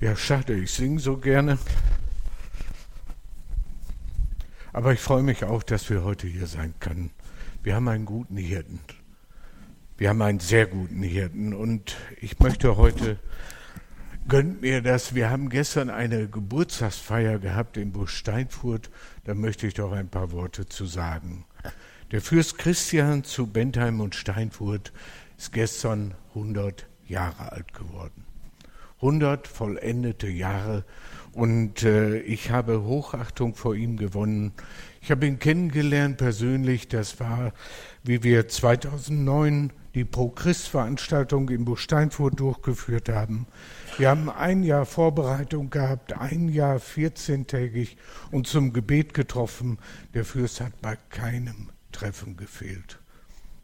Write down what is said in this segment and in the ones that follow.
Ja, schade, ich singe so gerne. Aber ich freue mich auch, dass wir heute hier sein können. Wir haben einen guten Hirten. Wir haben einen sehr guten Hirten. Und ich möchte heute, gönnt mir das, wir haben gestern eine Geburtstagsfeier gehabt in Burg Steinfurt. Da möchte ich doch ein paar Worte zu sagen. Der Fürst Christian zu Bentheim und Steinfurt ist gestern 100 Jahre alt geworden. 100 vollendete Jahre und äh, ich habe Hochachtung vor ihm gewonnen. Ich habe ihn kennengelernt persönlich. Das war, wie wir 2009 die Pro-Christ-Veranstaltung in Bursteinfurt durchgeführt haben. Wir haben ein Jahr Vorbereitung gehabt, ein Jahr 14-tägig und zum Gebet getroffen. Der Fürst hat bei keinem Treffen gefehlt.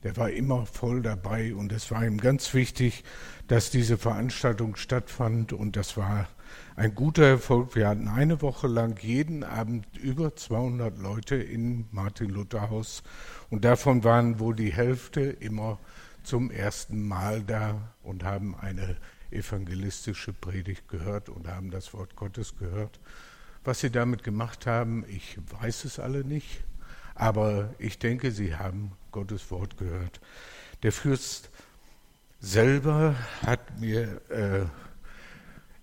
Der war immer voll dabei und es war ihm ganz wichtig, dass diese Veranstaltung stattfand und das war ein guter Erfolg. Wir hatten eine Woche lang jeden Abend über 200 Leute im Martin-Luther-Haus und davon waren wohl die Hälfte immer zum ersten Mal da und haben eine evangelistische Predigt gehört und haben das Wort Gottes gehört. Was sie damit gemacht haben, ich weiß es alle nicht, aber ich denke, sie haben Gottes Wort gehört. Der Fürst selber hat mir äh,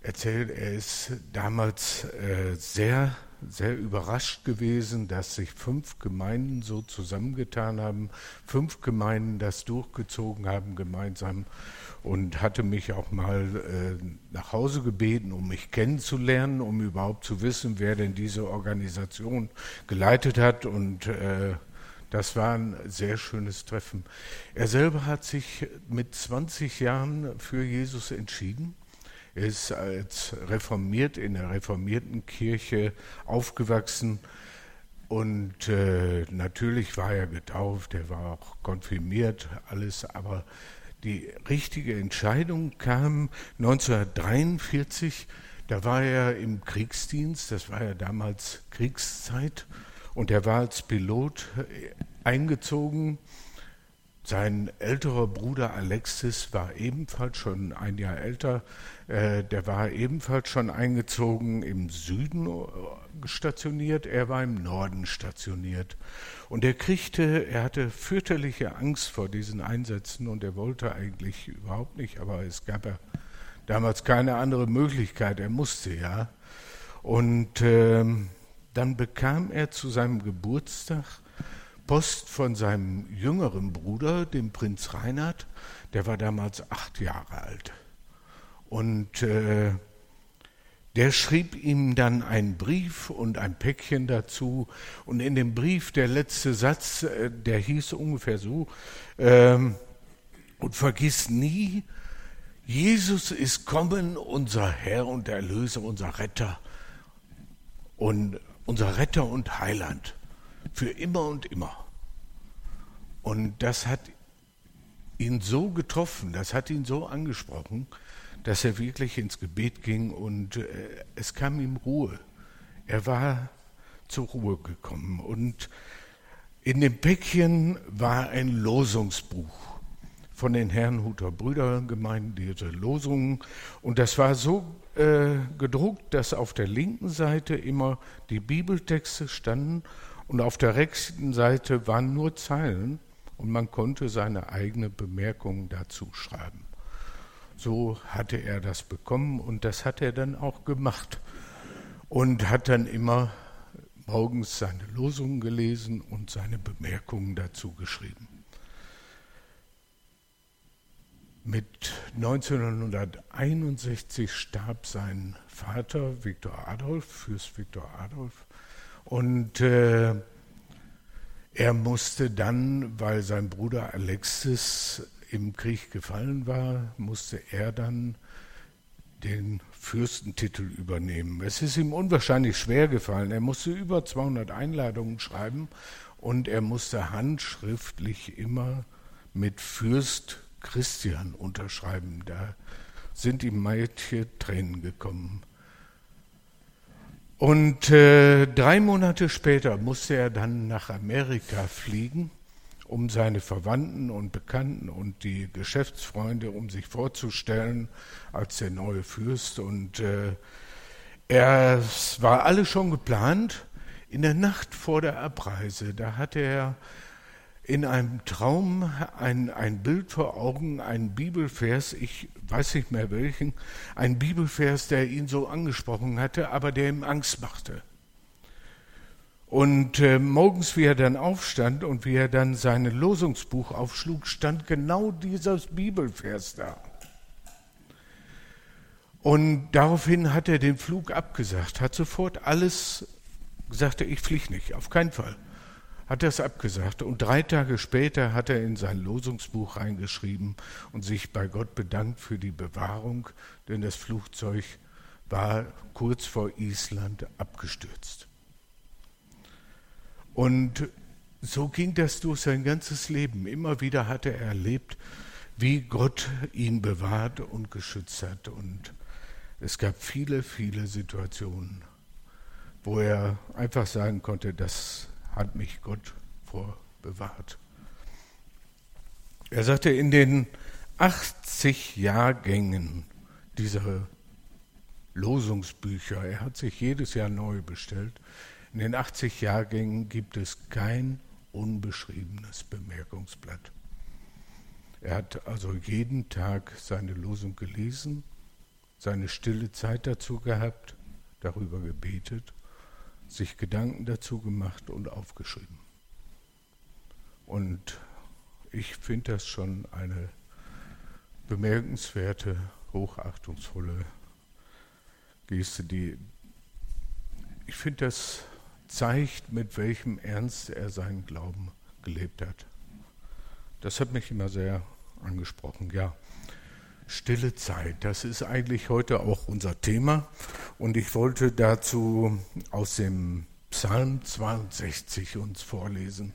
erzählt, er ist damals äh, sehr, sehr überrascht gewesen, dass sich fünf Gemeinden so zusammengetan haben, fünf Gemeinden das durchgezogen haben gemeinsam und hatte mich auch mal äh, nach Hause gebeten, um mich kennenzulernen, um überhaupt zu wissen, wer denn diese Organisation geleitet hat und äh, das war ein sehr schönes Treffen. Er selber hat sich mit 20 Jahren für Jesus entschieden. Er ist als reformiert in der reformierten Kirche aufgewachsen und äh, natürlich war er getauft, er war auch konfirmiert, alles, aber die richtige Entscheidung kam 1943, da war er im Kriegsdienst, das war ja damals Kriegszeit und er war als Pilot eingezogen. Sein älterer Bruder Alexis war ebenfalls schon ein Jahr älter. Äh, der war ebenfalls schon eingezogen im Süden äh, stationiert. Er war im Norden stationiert. Und er kriegte, er hatte fürchterliche Angst vor diesen Einsätzen und er wollte eigentlich überhaupt nicht, aber es gab ja damals keine andere Möglichkeit. Er musste ja. Und ähm, dann bekam er zu seinem Geburtstag Post von seinem jüngeren Bruder, dem Prinz Reinhard, der war damals acht Jahre alt. Und äh, der schrieb ihm dann einen Brief und ein Päckchen dazu. Und in dem Brief, der letzte Satz, äh, der hieß ungefähr so, äh, und vergiss nie, Jesus ist kommen, unser Herr und Erlöser, unser Retter und unser Retter und Heiland für immer und immer. Und das hat ihn so getroffen, das hat ihn so angesprochen, dass er wirklich ins Gebet ging und äh, es kam ihm Ruhe. Er war zur Ruhe gekommen und in dem Päckchen war ein Losungsbuch von den Herrnhuter Brüdergemeinden, diese Losungen. Und das war so äh, gedruckt, dass auf der linken Seite immer die Bibeltexte standen und auf der rechten Seite waren nur Zeilen und man konnte seine eigene Bemerkung dazu schreiben. So hatte er das bekommen und das hat er dann auch gemacht und hat dann immer morgens seine Losungen gelesen und seine Bemerkungen dazu geschrieben. Mit 1961 starb sein Vater Viktor Adolf, Fürst Viktor Adolf, und äh, er musste dann, weil sein Bruder Alexis im Krieg gefallen war, musste er dann den Fürstentitel übernehmen. Es ist ihm unwahrscheinlich schwer gefallen. Er musste über 200 Einladungen schreiben und er musste handschriftlich immer mit Fürst Christian unterschreiben. Da sind ihm manche Tränen gekommen. Und äh, drei Monate später musste er dann nach Amerika fliegen um seine Verwandten und Bekannten und die Geschäftsfreunde, um sich vorzustellen als der neue Fürst. Und äh, es war alles schon geplant. In der Nacht vor der Abreise, da hatte er in einem Traum ein, ein Bild vor Augen, ein Bibelvers, ich weiß nicht mehr welchen, ein Bibelvers, der ihn so angesprochen hatte, aber der ihm Angst machte. Und äh, morgens, wie er dann aufstand und wie er dann sein Losungsbuch aufschlug, stand genau dieses Bibelvers da. Und daraufhin hat er den Flug abgesagt, hat sofort alles gesagt, ich fliege nicht, auf keinen Fall. Hat das abgesagt. Und drei Tage später hat er in sein Losungsbuch reingeschrieben und sich bei Gott bedankt für die Bewahrung, denn das Flugzeug war kurz vor Island abgestürzt. Und so ging das durch sein ganzes Leben. Immer wieder hatte er erlebt, wie Gott ihn bewahrt und geschützt hat. Und es gab viele, viele Situationen, wo er einfach sagen konnte, das hat mich Gott vorbewahrt. Er sagte, in den 80 Jahrgängen dieser Losungsbücher, er hat sich jedes Jahr neu bestellt, in den 80 Jahrgängen gibt es kein unbeschriebenes Bemerkungsblatt. Er hat also jeden Tag seine Losung gelesen, seine stille Zeit dazu gehabt, darüber gebetet, sich Gedanken dazu gemacht und aufgeschrieben. Und ich finde das schon eine bemerkenswerte, hochachtungsvolle Geste, die ich finde das zeigt, mit welchem Ernst er seinen Glauben gelebt hat. Das hat mich immer sehr angesprochen, ja. Stille Zeit, das ist eigentlich heute auch unser Thema. Und ich wollte dazu aus dem Psalm 62 uns vorlesen.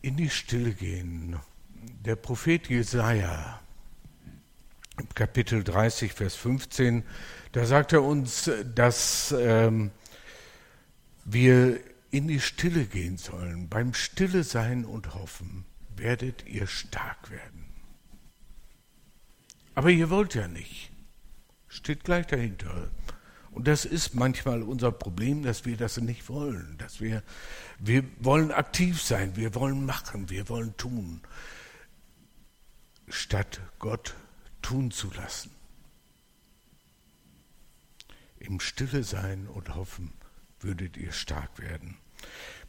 In die Stille gehen. Der Prophet Jesaja, Kapitel 30, Vers 15, da sagt er uns, dass ähm, wir in die Stille gehen sollen. Beim Stille sein und hoffen werdet ihr stark werden. Aber ihr wollt ja nicht. Steht gleich dahinter. Und das ist manchmal unser Problem, dass wir das nicht wollen, dass wir, wir wollen aktiv sein, wir wollen machen, wir wollen tun, statt Gott tun zu lassen. Im Stille sein und hoffen würdet ihr stark werden.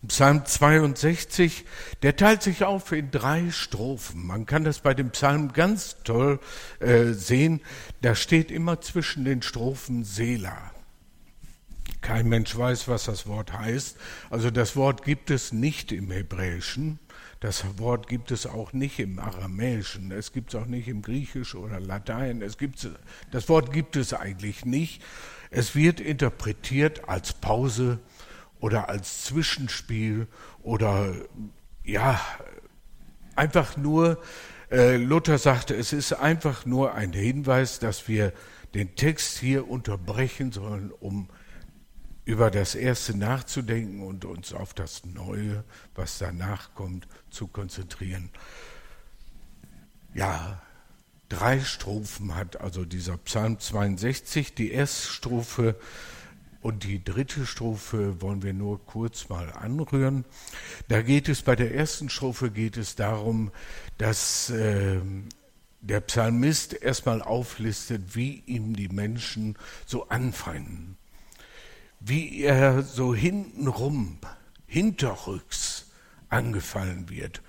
Psalm 62, der teilt sich auf in drei Strophen. Man kann das bei dem Psalm ganz toll äh, sehen. Da steht immer zwischen den Strophen Sela. Kein Mensch weiß, was das Wort heißt. Also das Wort gibt es nicht im Hebräischen. Das Wort gibt es auch nicht im Aramäischen. Es gibt es auch nicht im Griechisch oder Latein. Es gibt, das Wort gibt es eigentlich nicht. Es wird interpretiert als Pause oder als Zwischenspiel oder ja, einfach nur, äh, Luther sagte, es ist einfach nur ein Hinweis, dass wir den Text hier unterbrechen sollen, um über das Erste nachzudenken und uns auf das Neue, was danach kommt, zu konzentrieren. Ja, drei Strophen hat also dieser Psalm 62. Die erste Strophe und die dritte Strophe wollen wir nur kurz mal anrühren. Da geht es bei der ersten Strophe geht es darum, dass äh, der Psalmist erstmal auflistet, wie ihm die Menschen so anfeinden, wie er so hintenrum, hinterrücks angefallen wird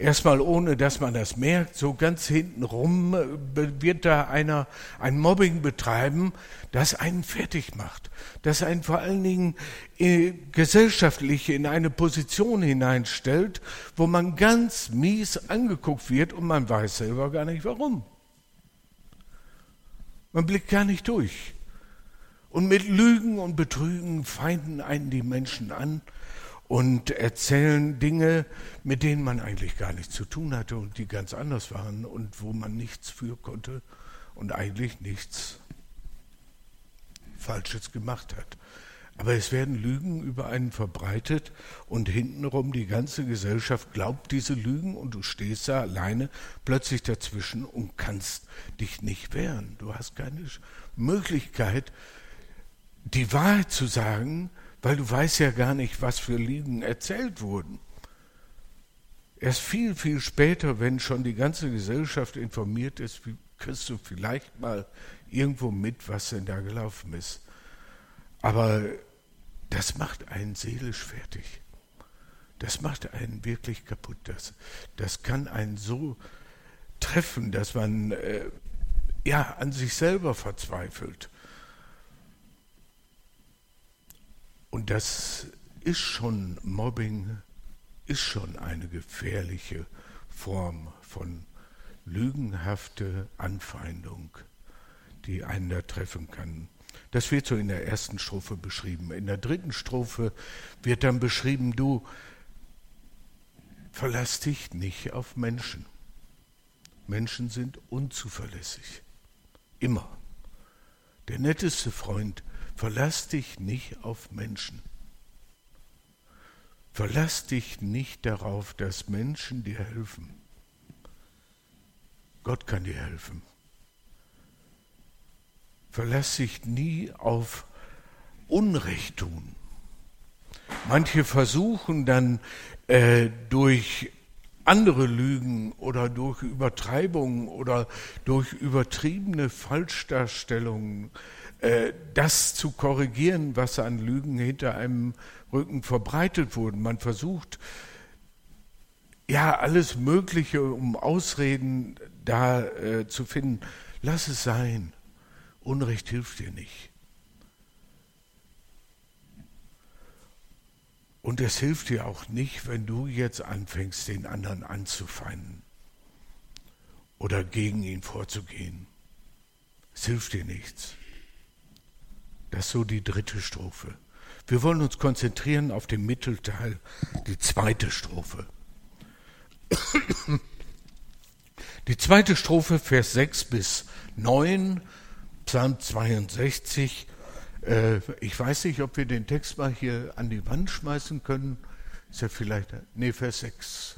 erstmal ohne dass man das merkt, so ganz hintenrum äh, wird da einer ein Mobbing betreiben, das einen fertig macht, das einen vor allen Dingen äh, gesellschaftlich in eine Position hineinstellt, wo man ganz mies angeguckt wird und man weiß selber gar nicht warum. Man blickt gar nicht durch. Und mit Lügen und Betrügen feinden einen die Menschen an und erzählen Dinge, mit denen man eigentlich gar nichts zu tun hatte und die ganz anders waren und wo man nichts für konnte und eigentlich nichts Falsches gemacht hat. Aber es werden Lügen über einen verbreitet und hintenrum die ganze Gesellschaft glaubt diese Lügen und du stehst da alleine plötzlich dazwischen und kannst dich nicht wehren. Du hast keine Möglichkeit, die Wahrheit zu sagen, weil du weißt ja gar nicht, was für Lügen erzählt wurden. Erst viel, viel später, wenn schon die ganze Gesellschaft informiert ist, kriegst du vielleicht mal irgendwo mit, was denn da gelaufen ist. Aber das macht einen seelisch fertig. Das macht einen wirklich kaputt. Das, das kann einen so treffen, dass man äh, ja an sich selber verzweifelt. Und das ist schon Mobbing, ist schon eine gefährliche Form von lügenhafte Anfeindung, die einen da treffen kann. Das wird so in der ersten Strophe beschrieben. In der dritten Strophe wird dann beschrieben, du verlass dich nicht auf Menschen. Menschen sind unzuverlässig. Immer. Der netteste Freund, verlass dich nicht auf Menschen. Verlass dich nicht darauf, dass Menschen dir helfen. Gott kann dir helfen. Verlass dich nie auf Unrecht tun. Manche versuchen dann äh, durch andere Lügen oder durch Übertreibungen oder durch übertriebene Falschdarstellungen das zu korrigieren, was an Lügen hinter einem Rücken verbreitet wurde. Man versucht ja alles Mögliche, um Ausreden da äh, zu finden. Lass es sein. Unrecht hilft dir nicht. Und es hilft dir auch nicht, wenn du jetzt anfängst, den anderen anzufeinden oder gegen ihn vorzugehen. Es hilft dir nichts. Das ist so die dritte Strophe. Wir wollen uns konzentrieren auf den Mittelteil, die zweite Strophe. Die zweite Strophe, Vers 6 bis 9, Psalm 62. Äh, ich weiß nicht, ob wir den Text mal hier an die Wand schmeißen können. Ist ja vielleicht, nee, Vers 6,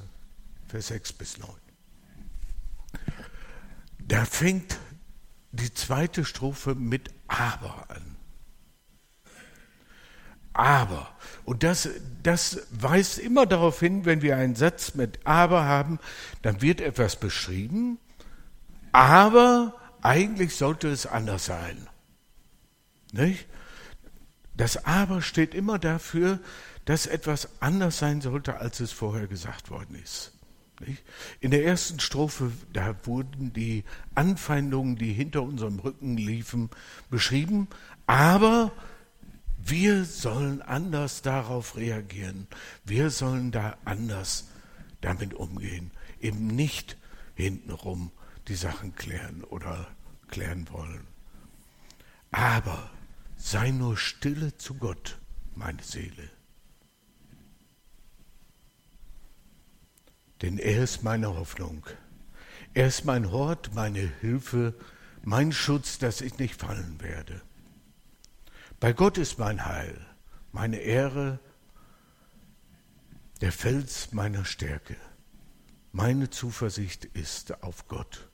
Vers 6 bis 9. Da fängt die zweite Strophe mit Aber an. Aber. Und das, das weist immer darauf hin, wenn wir einen Satz mit Aber haben, dann wird etwas beschrieben, aber eigentlich sollte es anders sein. Nicht? Das Aber steht immer dafür, dass etwas anders sein sollte, als es vorher gesagt worden ist. In der ersten Strophe, da wurden die Anfeindungen, die hinter unserem Rücken liefen, beschrieben, aber wir sollen anders darauf reagieren. Wir sollen da anders damit umgehen. Eben nicht hintenrum die Sachen klären oder klären wollen. Aber sei nur stille zu Gott, meine Seele. Denn er ist meine Hoffnung. Er ist mein Hort, meine Hilfe, mein Schutz, dass ich nicht fallen werde. Bei Gott ist mein Heil, meine Ehre, der Fels meiner Stärke. Meine Zuversicht ist auf Gott.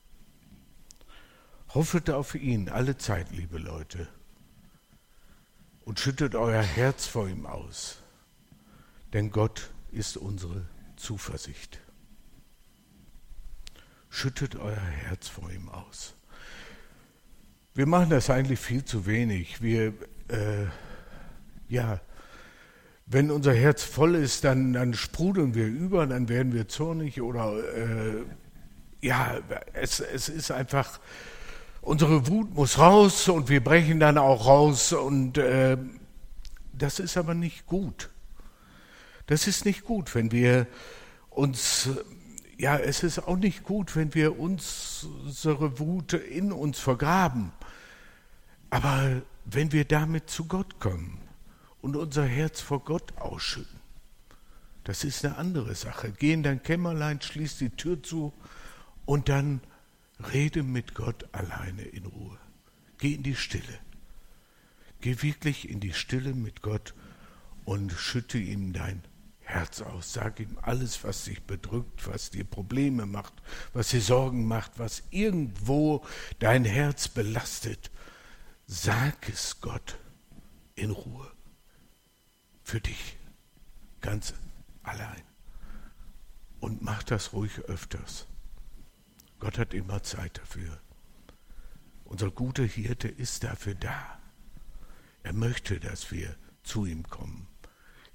Hoffet auf ihn alle Zeit, liebe Leute, und schüttet euer Herz vor ihm aus, denn Gott ist unsere Zuversicht. Schüttet euer Herz vor ihm aus. Wir machen das eigentlich viel zu wenig. Wir, äh, ja, wenn unser Herz voll ist, dann, dann sprudeln wir über, dann werden wir zornig oder, äh, ja, es, es ist einfach unsere Wut muss raus und wir brechen dann auch raus und äh, das ist aber nicht gut. Das ist nicht gut, wenn wir uns, ja, es ist auch nicht gut, wenn wir unsere Wut in uns vergraben. Aber wenn wir damit zu Gott kommen und unser Herz vor Gott ausschütten, das ist eine andere Sache. Geh in dein Kämmerlein, schließ die Tür zu und dann Rede mit Gott alleine in Ruhe. Geh in die Stille. Geh wirklich in die Stille mit Gott und schütte ihm dein Herz aus. Sag ihm alles, was dich bedrückt, was dir Probleme macht, was dir Sorgen macht, was irgendwo dein Herz belastet. Sag es Gott in Ruhe. Für dich. Ganz allein. Und mach das ruhig öfters. Gott hat immer Zeit dafür. Unser guter Hirte ist dafür da. Er möchte, dass wir zu ihm kommen.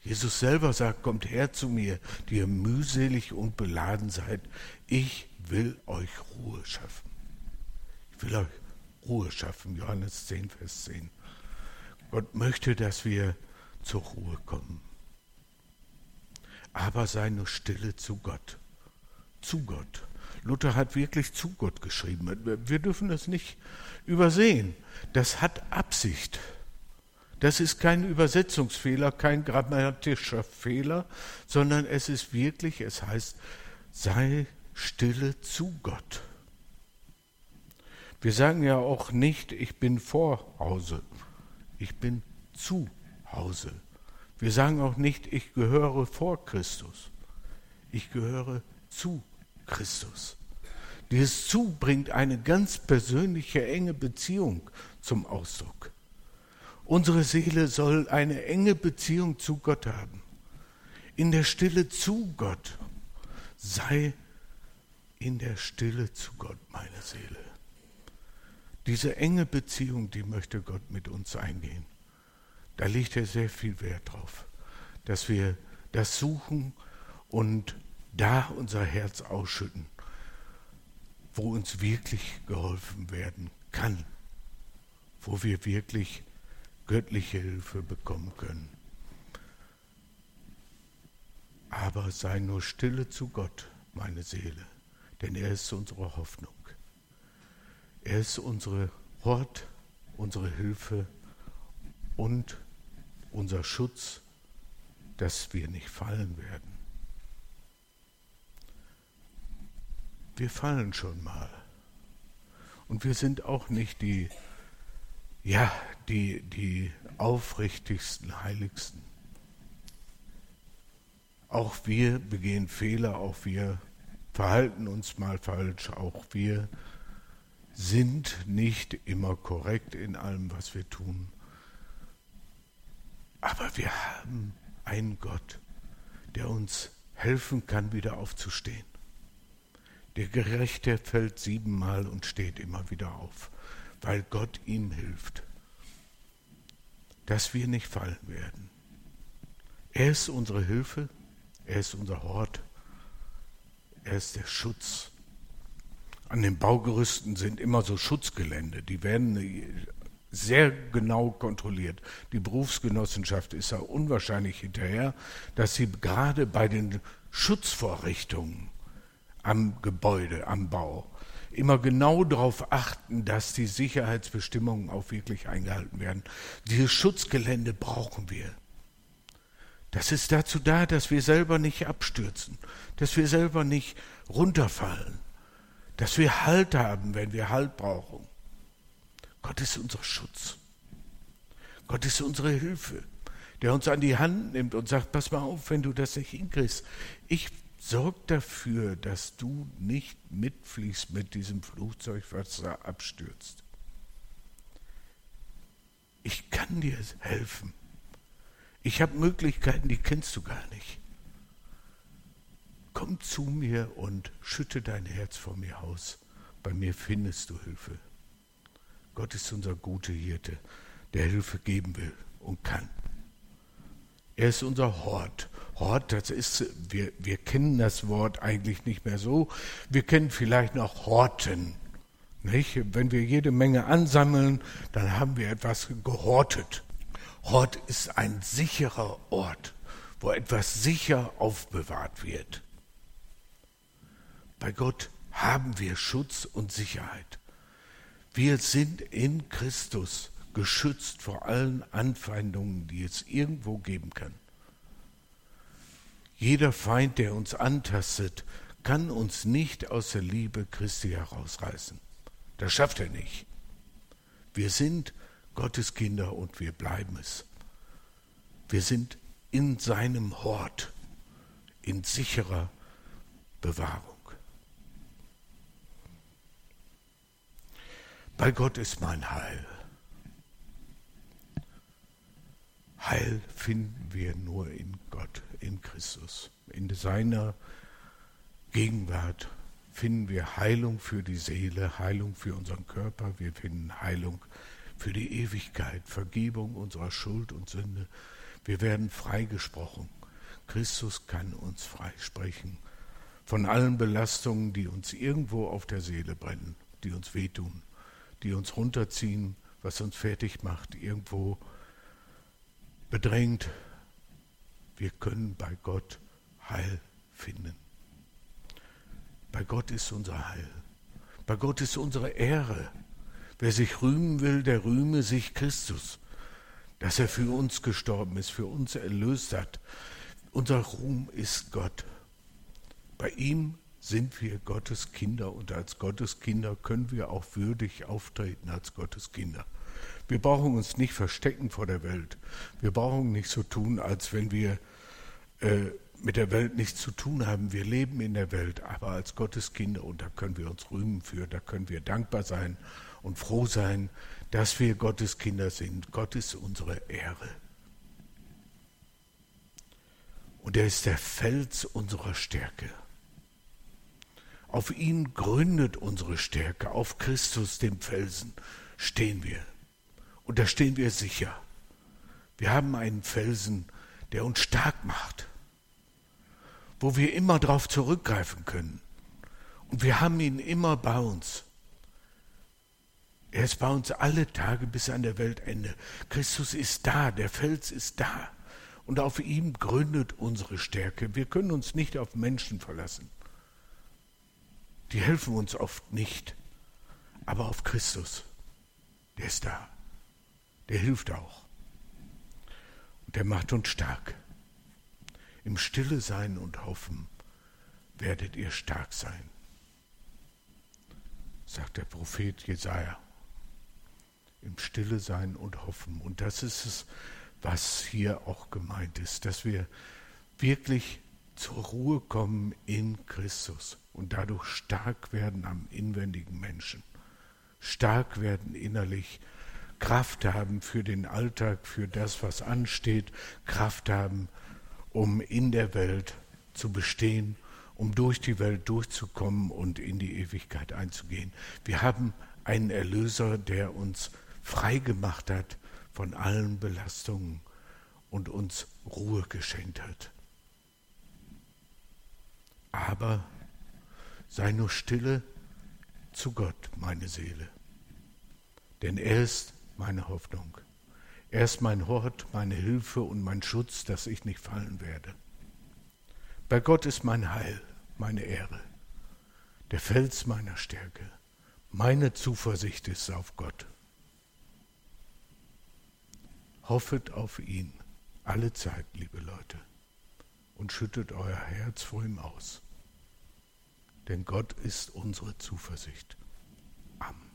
Jesus selber sagt, kommt her zu mir, die ihr mühselig und beladen seid. Ich will euch Ruhe schaffen. Ich will euch Ruhe schaffen. Johannes 10, Vers 10. Gott möchte, dass wir zur Ruhe kommen. Aber sei nur stille zu Gott. Zu Gott. Luther hat wirklich zu Gott geschrieben. Wir dürfen das nicht übersehen. Das hat Absicht. Das ist kein Übersetzungsfehler, kein grammatischer Fehler, sondern es ist wirklich, es heißt, sei stille zu Gott. Wir sagen ja auch nicht, ich bin vor Hause, ich bin zu Hause. Wir sagen auch nicht, ich gehöre vor Christus, ich gehöre zu Christus. Dieses Zu bringt eine ganz persönliche, enge Beziehung zum Ausdruck. Unsere Seele soll eine enge Beziehung zu Gott haben. In der Stille zu Gott. Sei in der Stille zu Gott, meine Seele. Diese enge Beziehung, die möchte Gott mit uns eingehen. Da legt er sehr viel Wert drauf, dass wir das suchen und da unser Herz ausschütten, wo uns wirklich geholfen werden kann, wo wir wirklich göttliche Hilfe bekommen können. Aber sei nur stille zu Gott, meine Seele, denn er ist unsere Hoffnung. Er ist unsere Hort, unsere Hilfe und unser Schutz, dass wir nicht fallen werden. Wir fallen schon mal. Und wir sind auch nicht die ja, die, die aufrichtigsten, heiligsten. Auch wir begehen Fehler, auch wir verhalten uns mal falsch, auch wir sind nicht immer korrekt in allem, was wir tun. Aber wir haben einen Gott, der uns helfen kann, wieder aufzustehen. Der Gerechte fällt siebenmal und steht immer wieder auf weil Gott ihm hilft, dass wir nicht fallen werden. Er ist unsere Hilfe, er ist unser Hort, er ist der Schutz. An den Baugerüsten sind immer so Schutzgelände, die werden sehr genau kontrolliert. Die Berufsgenossenschaft ist da unwahrscheinlich hinterher, dass sie gerade bei den Schutzvorrichtungen am Gebäude, am Bau, immer genau darauf achten, dass die Sicherheitsbestimmungen auch wirklich eingehalten werden. Dieses Schutzgelände brauchen wir. Das ist dazu da, dass wir selber nicht abstürzen, dass wir selber nicht runterfallen, dass wir Halt haben, wenn wir Halt brauchen. Gott ist unser Schutz. Gott ist unsere Hilfe, der uns an die Hand nimmt und sagt, pass mal auf, wenn du das nicht hinkriegst. Ich Sorg dafür, dass du nicht mitfliegst mit diesem Flugzeug, was da abstürzt. Ich kann dir helfen. Ich habe Möglichkeiten, die kennst du gar nicht. Komm zu mir und schütte dein Herz vor mir aus. Bei mir findest du Hilfe. Gott ist unser guter Hirte, der Hilfe geben will und kann. Er ist unser Hort Hort, das ist, wir, wir kennen das Wort eigentlich nicht mehr so. Wir kennen vielleicht noch Horten. Nicht? Wenn wir jede Menge ansammeln, dann haben wir etwas gehortet. Hort ist ein sicherer Ort, wo etwas sicher aufbewahrt wird. Bei Gott haben wir Schutz und Sicherheit. Wir sind in Christus geschützt vor allen Anfeindungen, die es irgendwo geben kann. Jeder Feind, der uns antastet, kann uns nicht aus der Liebe Christi herausreißen. Das schafft er nicht. Wir sind Gottes Kinder und wir bleiben es. Wir sind in seinem Hort, in sicherer Bewahrung. Bei Gott ist mein Heil. Heil finden wir nur in Gott, in Christus. In seiner Gegenwart finden wir Heilung für die Seele, Heilung für unseren Körper, wir finden Heilung für die Ewigkeit, Vergebung unserer Schuld und Sünde. Wir werden freigesprochen. Christus kann uns freisprechen von allen Belastungen, die uns irgendwo auf der Seele brennen, die uns wehtun, die uns runterziehen, was uns fertig macht, irgendwo bedrängt. Wir können bei Gott Heil finden. Bei Gott ist unser Heil. Bei Gott ist unsere Ehre. Wer sich rühmen will, der rühme sich Christus, dass er für uns gestorben ist, für uns erlöst hat. Unser Ruhm ist Gott. Bei ihm sind wir Gottes Kinder und als Gottes Kinder können wir auch würdig auftreten als Gottes Kinder. Wir brauchen uns nicht verstecken vor der Welt. Wir brauchen nicht so tun, als wenn wir äh, mit der Welt nichts zu tun haben. Wir leben in der Welt, aber als Gottes Kinder und da können wir uns rühmen für, da können wir dankbar sein und froh sein, dass wir Gottes Kinder sind. Gott ist unsere Ehre. Und er ist der Fels unserer Stärke. Auf ihn gründet unsere Stärke, auf Christus, dem Felsen, stehen wir. Und da stehen wir sicher. Wir haben einen Felsen, der uns stark macht, wo wir immer darauf zurückgreifen können. Und wir haben ihn immer bei uns. Er ist bei uns alle Tage bis an der Weltende. Christus ist da, der Fels ist da. Und auf ihm gründet unsere Stärke. Wir können uns nicht auf Menschen verlassen. Die helfen uns oft nicht. Aber auf Christus, der ist da der hilft auch. Und der macht uns stark. Im Stille sein und hoffen werdet ihr stark sein, sagt der Prophet Jesaja. Im Stille sein und hoffen. Und das ist es, was hier auch gemeint ist, dass wir wirklich zur Ruhe kommen in Christus und dadurch stark werden am inwendigen Menschen, stark werden innerlich Kraft haben für den Alltag, für das, was ansteht, Kraft haben, um in der Welt zu bestehen, um durch die Welt durchzukommen und in die Ewigkeit einzugehen. Wir haben einen Erlöser, der uns frei gemacht hat von allen Belastungen und uns Ruhe geschenkt hat. Aber sei nur stille zu Gott, meine Seele, denn er ist meine Hoffnung. Er ist mein Hort, meine Hilfe und mein Schutz, dass ich nicht fallen werde. Bei Gott ist mein Heil, meine Ehre, der Fels meiner Stärke. Meine Zuversicht ist auf Gott. Hoffet auf ihn alle Zeit, liebe Leute, und schüttet euer Herz vor ihm aus. Denn Gott ist unsere Zuversicht. Amen.